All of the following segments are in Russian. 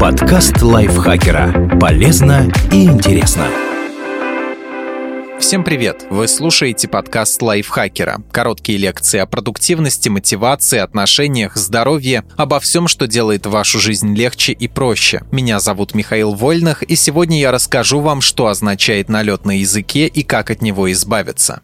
Подкаст лайфхакера. Полезно и интересно. Всем привет! Вы слушаете подкаст лайфхакера. Короткие лекции о продуктивности, мотивации, отношениях, здоровье, обо всем, что делает вашу жизнь легче и проще. Меня зовут Михаил Вольных, и сегодня я расскажу вам, что означает налет на языке и как от него избавиться.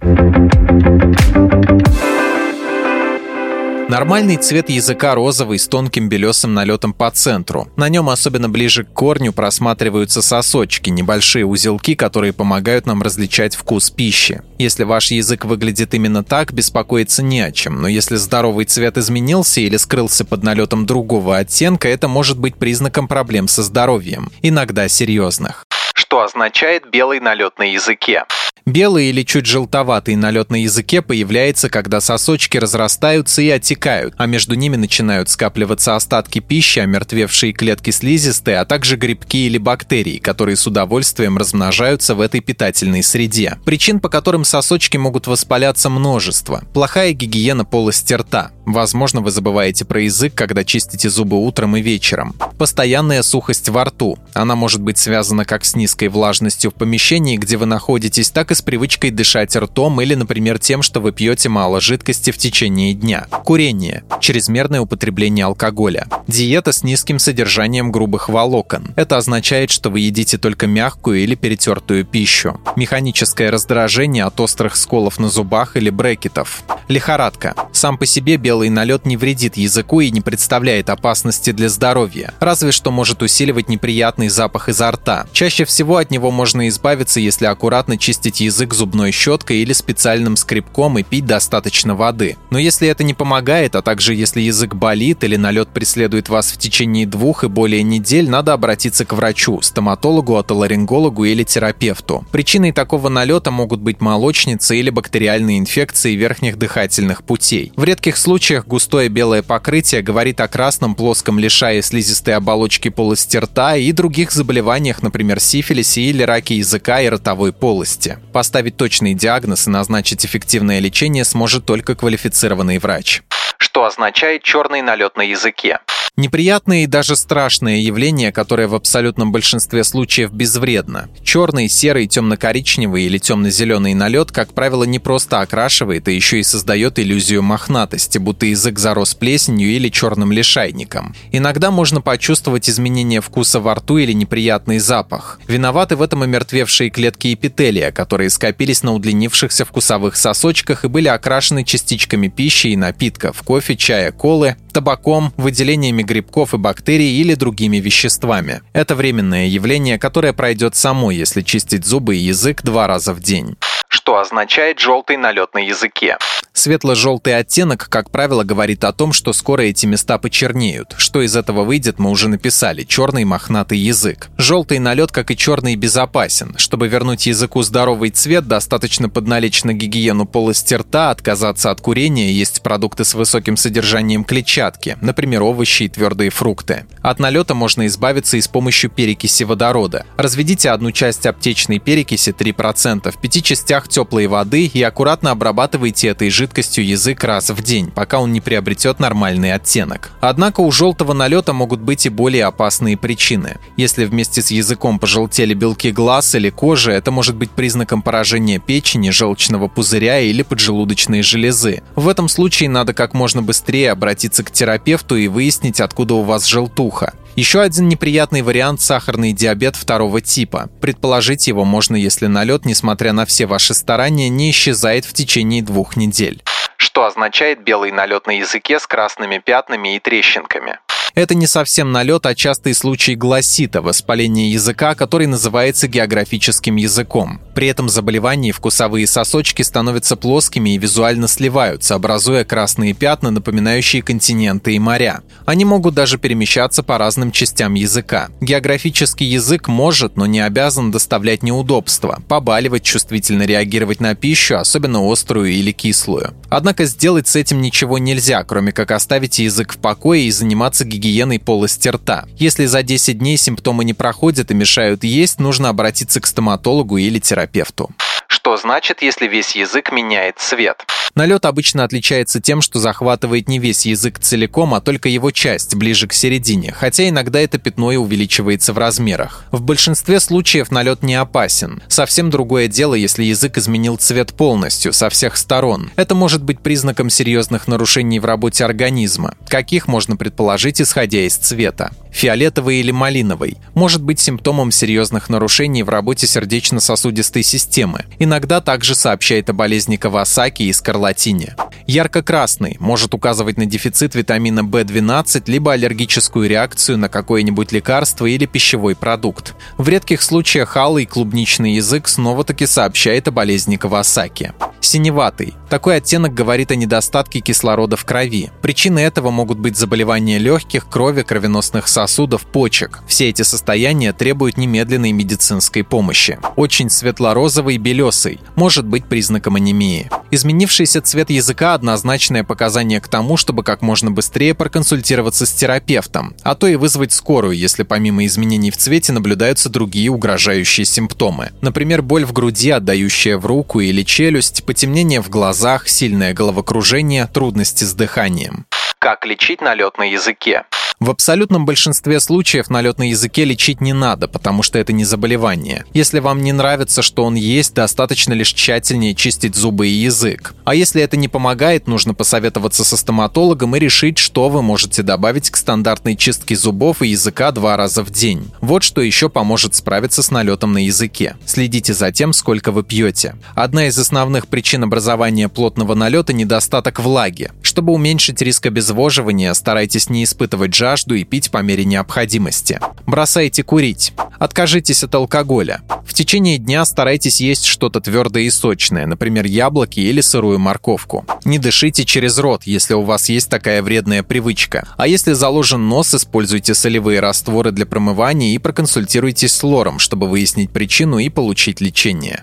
Нормальный цвет языка розовый с тонким белесым налетом по центру. На нем особенно ближе к корню просматриваются сосочки, небольшие узелки, которые помогают нам различать вкус пищи. Если ваш язык выглядит именно так, беспокоиться не о чем, но если здоровый цвет изменился или скрылся под налетом другого оттенка, это может быть признаком проблем со здоровьем, иногда серьезных. Что означает белый налет на языке? Белый или чуть желтоватый налет на языке появляется, когда сосочки разрастаются и отекают, а между ними начинают скапливаться остатки пищи, омертвевшие клетки слизистой, а также грибки или бактерии, которые с удовольствием размножаются в этой питательной среде. Причин, по которым сосочки могут воспаляться множество. Плохая гигиена полости рта. Возможно, вы забываете про язык, когда чистите зубы утром и вечером. Постоянная сухость во рту. Она может быть связана как с низкой влажностью в помещении, где вы находитесь, так и с привычкой дышать ртом или, например, тем, что вы пьете мало жидкости в течение дня. Курение. Чрезмерное употребление алкоголя. Диета с низким содержанием грубых волокон. Это означает, что вы едите только мягкую или перетертую пищу. Механическое раздражение от острых сколов на зубах или брекетов. Лихорадка. Сам по себе белый налет не вредит языку и не представляет опасности для здоровья, разве что может усиливать неприятный запах изо рта. Чаще всего от него можно избавиться, если аккуратно чистить язык зубной щеткой или специальным скребком и пить достаточно воды. Но если это не помогает, а также если язык болит или налет преследует вас в течение двух и более недель, надо обратиться к врачу, стоматологу, отоларингологу или терапевту. Причиной такого налета могут быть молочница или бактериальные инфекции верхних дыхательных путей. В редких случаях густое белое покрытие говорит о красном плоском лишае слизистой оболочки полости рта и других заболеваниях, например, сифилисе или раке языка и ротовой полости. Поставить точный диагноз и назначить эффективное лечение сможет только квалифицированный врач. Что означает черный налет на языке? Неприятное и даже страшное явление, которое в абсолютном большинстве случаев безвредно. Черный, серый, темно-коричневый или темно-зеленый налет, как правило, не просто окрашивает, а еще и создает иллюзию мохнатости, будто язык зарос плесенью или черным лишайником. Иногда можно почувствовать изменение вкуса во рту или неприятный запах. Виноваты в этом омертвевшие клетки эпителия, которые скопились на удлинившихся вкусовых сосочках и были окрашены частичками пищи и напитков, кофе, чая, колы, табаком, выделениями грибков и бактерий или другими веществами. Это временное явление, которое пройдет само, если чистить зубы и язык два раза в день что означает желтый налет на языке. Светло-желтый оттенок, как правило, говорит о том, что скоро эти места почернеют. Что из этого выйдет, мы уже написали. Черный мохнатый язык. Желтый налет, как и черный, безопасен. Чтобы вернуть языку здоровый цвет, достаточно подналечь на гигиену полости рта, отказаться от курения, есть продукты с высоким содержанием клетчатки, например, овощи и твердые фрукты. От налета можно избавиться и с помощью перекиси водорода. Разведите одну часть аптечной перекиси 3% в пяти частях теплой воды и аккуратно обрабатывайте этой жидкостью язык раз в день, пока он не приобретет нормальный оттенок. Однако у желтого налета могут быть и более опасные причины. Если вместе с языком пожелтели белки глаз или кожи, это может быть признаком поражения печени, желчного пузыря или поджелудочной железы. В этом случае надо как можно быстрее обратиться к терапевту и выяснить, откуда у вас желтуха. Еще один неприятный вариант – сахарный диабет второго типа. Предположить его можно, если налет, несмотря на все ваши старания, не исчезает в течение двух недель. Что означает белый налет на языке с красными пятнами и трещинками? Это не совсем налет, а частый случай гласита, воспаления языка, который называется географическим языком. При этом заболевании вкусовые сосочки становятся плоскими и визуально сливаются, образуя красные пятна, напоминающие континенты и моря. Они могут даже перемещаться по разным частям языка. Географический язык может, но не обязан доставлять неудобства, побаливать, чувствительно реагировать на пищу, особенно острую или кислую. Однако сделать с этим ничего нельзя, кроме как оставить язык в покое и заниматься гигиеной гигиеной полости рта. Если за 10 дней симптомы не проходят и мешают есть, нужно обратиться к стоматологу или терапевту. Что значит, если весь язык меняет цвет? Налет обычно отличается тем, что захватывает не весь язык целиком, а только его часть, ближе к середине, хотя иногда это пятно и увеличивается в размерах. В большинстве случаев налет не опасен. Совсем другое дело, если язык изменил цвет полностью, со всех сторон. Это может быть признаком серьезных нарушений в работе организма, каких можно предположить, исходя из цвета. Фиолетовый или малиновый может быть симптомом серьезных нарушений в работе сердечно-сосудистой системы. Иногда также сообщает о болезни Кавасаки и скарлатине. Ярко-красный может указывать на дефицит витамина В12 либо аллергическую реакцию на какое-нибудь лекарство или пищевой продукт. В редких случаях алый клубничный язык снова-таки сообщает о болезни Кавасаки. Синеватый. Такой оттенок говорит о недостатке кислорода в крови. Причины этого могут быть заболевания легких, крови, кровеносных сосудов, почек. Все эти состояния требуют немедленной медицинской помощи. Очень светло-розовый, белесый. Может быть признаком анемии. Изменившийся цвет языка – однозначное показание к тому, чтобы как можно быстрее проконсультироваться с терапевтом, а то и вызвать скорую, если помимо изменений в цвете наблюдаются другие угрожающие симптомы. Например, боль в груди, отдающая в руку или челюсть, потемнение в глазах, сильное головокружение, трудности с дыханием. Как лечить налет на языке? В абсолютном большинстве случаев налет на языке лечить не надо, потому что это не заболевание. Если вам не нравится, что он есть, достаточно лишь тщательнее чистить зубы и язык. А если это не помогает, нужно посоветоваться со стоматологом и решить, что вы можете добавить к стандартной чистке зубов и языка два раза в день. Вот что еще поможет справиться с налетом на языке. Следите за тем, сколько вы пьете. Одна из основных причин образования плотного налета – недостаток влаги. Чтобы уменьшить риск обезвоживания, старайтесь не испытывать жажду и пить по мере необходимости. Бросайте курить. Откажитесь от алкоголя. В течение дня старайтесь есть что-то твердое и сочное, например, яблоки или сырую морковку. Не дышите через рот, если у вас есть такая вредная привычка. А если заложен нос, используйте солевые растворы для промывания и проконсультируйтесь с лором, чтобы выяснить причину и получить лечение.